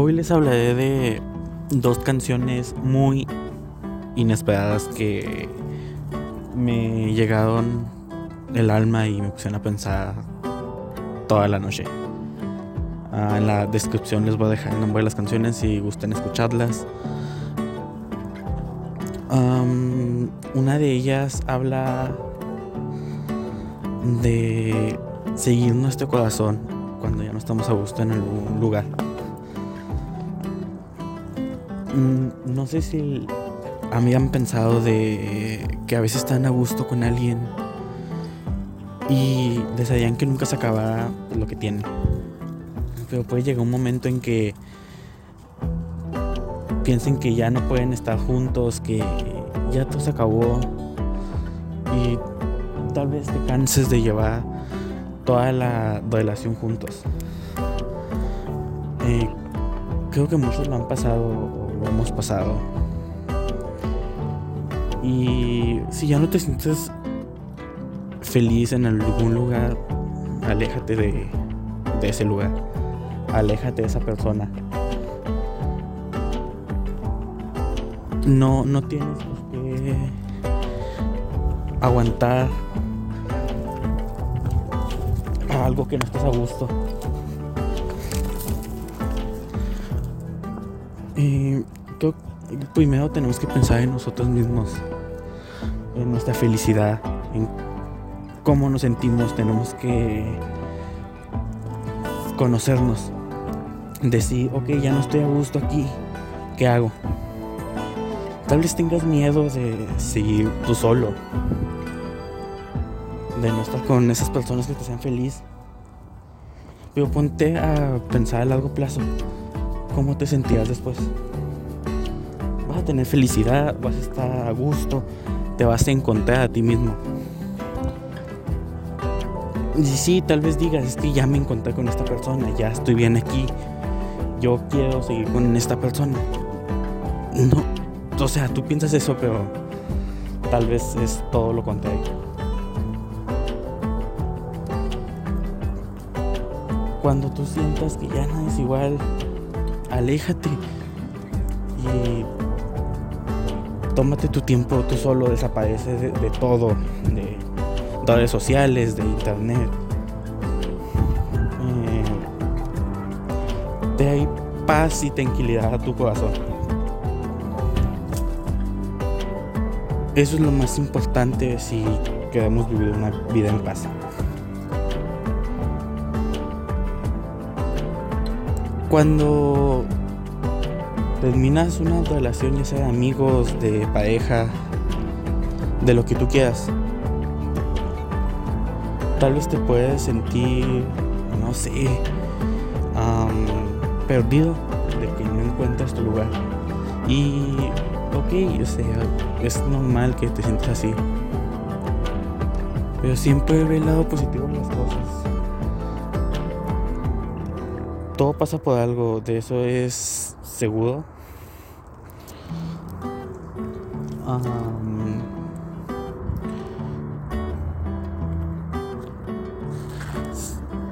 Hoy les hablaré de dos canciones muy inesperadas que me llegaron el alma y me pusieron a pensar toda la noche. Ah, en la descripción les voy a dejar el nombre de las canciones si gustan escucharlas. una de ellas habla de seguir nuestro corazón cuando ya no estamos a gusto en algún lugar. Mm, no sé si han pensado de que a veces están a gusto con alguien y desearían que nunca se acabara lo que tienen. Pero puede llegar un momento en que piensen que ya no pueden estar juntos, que ya todo se acabó y tal vez te canses de llevar toda la relación juntos. Eh, creo que muchos lo han pasado hemos pasado. Y si ya no te sientes feliz en algún lugar, aléjate de, de ese lugar. Aléjate de esa persona. No, no tienes que aguantar algo que no estás a gusto. Y primero tenemos que pensar en nosotros mismos, en nuestra felicidad, en cómo nos sentimos, tenemos que conocernos. Decir, ok, ya no estoy a gusto aquí, ¿qué hago? Tal vez tengas miedo de seguir tú solo, de no estar con esas personas que te sean feliz. Pero ponte a pensar a largo plazo, ¿cómo te sentías después? Vas a tener felicidad, vas a estar a gusto, te vas a encontrar a ti mismo. Y sí, tal vez digas, es que ya me encontré con esta persona, ya estoy bien aquí, yo quiero seguir con esta persona. No, o sea, tú piensas eso, pero tal vez es todo lo contrario. Cuando tú sientas que ya nada es igual, aléjate y tómate tu tiempo, tú solo desaparece de todo, de redes sociales, de internet. Eh, de ahí paz y tranquilidad a tu corazón. Eso es lo más importante si queremos vivir una vida en paz. Cuando terminas una relación, ya sea de amigos, de pareja, de lo que tú quieras, tal vez te puedes sentir, no sé, perdido de que no encuentras tu lugar. Y, ok, o sea, es normal que te sientas así. Pero siempre ve el lado positivo de las cosas. Todo pasa por algo, de eso es seguro.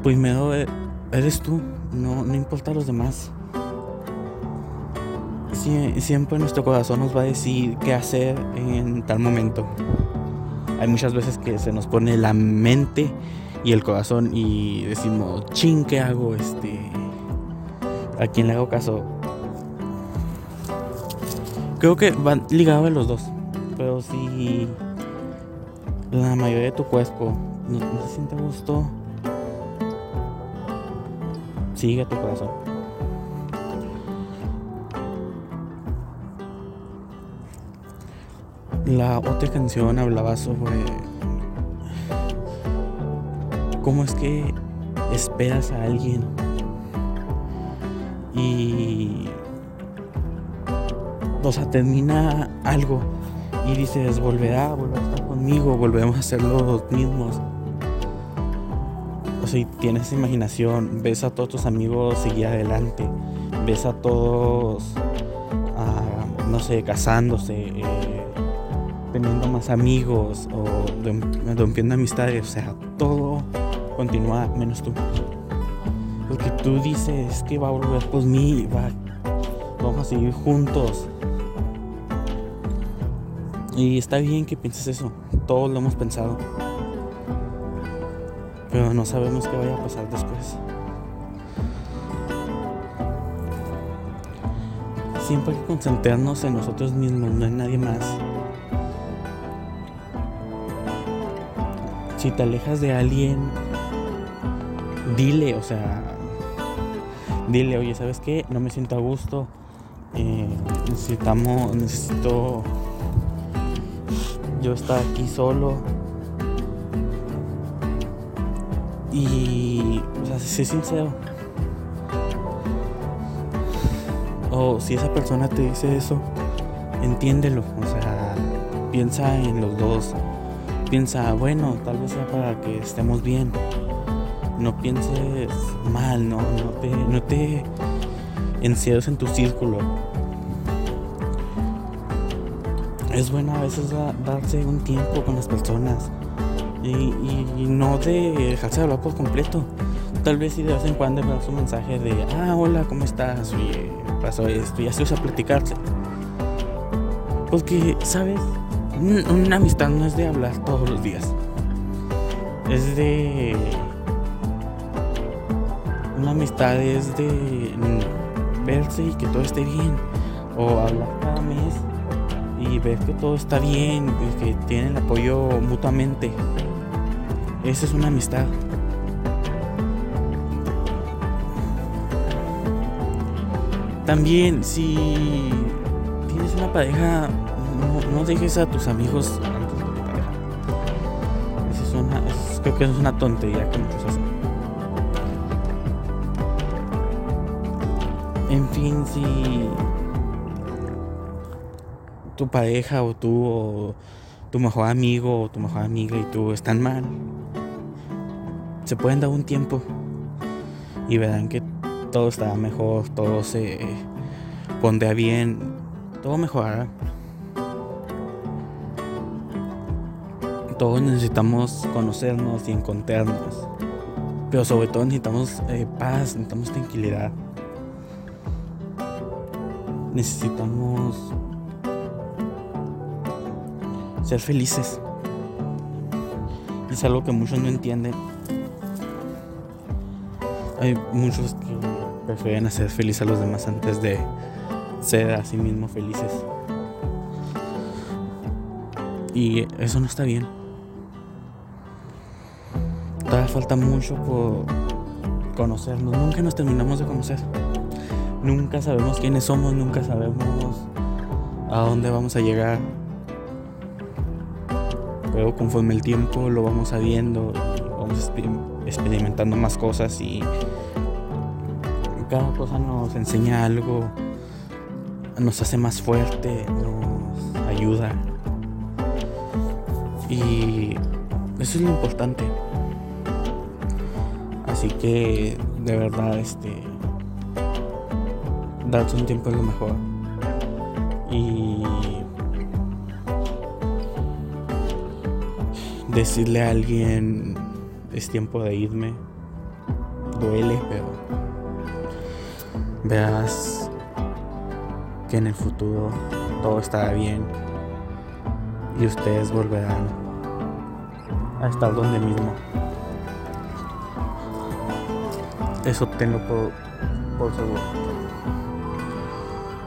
primero e-, eres tú, no, no importa los demás. siempre nuestro corazón nos va a decir qué hacer en tal momento. Hay muchas veces que se nos pone la mente y el corazón y decimos, ching, ¿qué hago? Este, ¿A quién le hago caso? Creo que van ligados los dos. Pero si la mayoría de tu cuerpo no, no se siente a gusto, sigue tu corazón. La otra canción hablaba sobre cómo es que esperas a alguien o sea, termina algo y dices, volverá, volverá a estar conmigo, volvemos a ser los mismos si tienes imaginación, ves a todos tus amigos seguir adelante, ves a todos, ah, no sé, casándose, eh, teniendo más amigos o rompiendo amistades, o sea, todo continúa menos tú. Porque tú dices que va a volver pues mí, va, vamos a seguir juntos. Y está bien que pienses eso, todos lo hemos pensado. Pero no sabemos qué vaya a pasar después. Siempre hay que concentrarnos en nosotros mismos, no en nadie más. Si te alejas de alguien, dile, o sea, dile, oye, ¿sabes qué? No me siento a gusto. Eh, necesitamos, necesito yo estar aquí solo. Y, o sea, sé sincero. O si esa persona te dice eso, entiéndelo. O sea, piensa en los dos. Piensa, bueno, tal vez sea para que estemos bien. No pienses mal, no, no te, no te en tu círculo. Es bueno a veces darse un tiempo con las personas y, no de dejarse hablar por completo. Tal vez si de vez en cuando le un mensaje de, ah, hola, ¿cómo estás? Oye, pasó esto y así a platicarse. Porque, ¿sabes? Una amistad no es de hablar todos los días. Es de... Una amistad es de verse y que todo esté bien. O hablar cada mes y ver que todo está bien, que tienen apoyo mutuamente. Esa es una amistad. También, si tienes una pareja, no, dejes a tus amigos antes de tu pareja. Esa es una, creo que es una tontería que muchos hacen. En fin, si tu pareja o tú o tu mejor amigo o tu mejor amiga y tú están mal, se pueden dar un tiempo y verán que todo estará mejor, todo se pondrá bien, todo mejorará. Todos necesitamos conocernos y encontrarnos, pero sobre todo necesitamos eh, paz, necesitamos tranquilidad. Necesitamos ser felices. Es algo que muchos no entienden. Hay muchos que prefieren hacer feliz a los demás antes de ser a sí mismos felices. Y eso no está bien. Todavía falta mucho por conocernos. Nunca nos terminamos de conocer. Nunca sabemos quiénes somos, nunca sabemos a dónde vamos a llegar. Pero conforme el tiempo lo vamos sabiendo, vamos experimentando más cosas y cada cosa nos enseña algo, nos hace más fuerte, nos ayuda. Y eso es lo importante. Así que de verdad, este, darse un tiempo es lo mejor. Y decirle a alguien es tiempo de irme duele, pero veas que en el futuro todo estará bien y ustedes volverán a estar donde mismo. Eso tengo por, por seguro.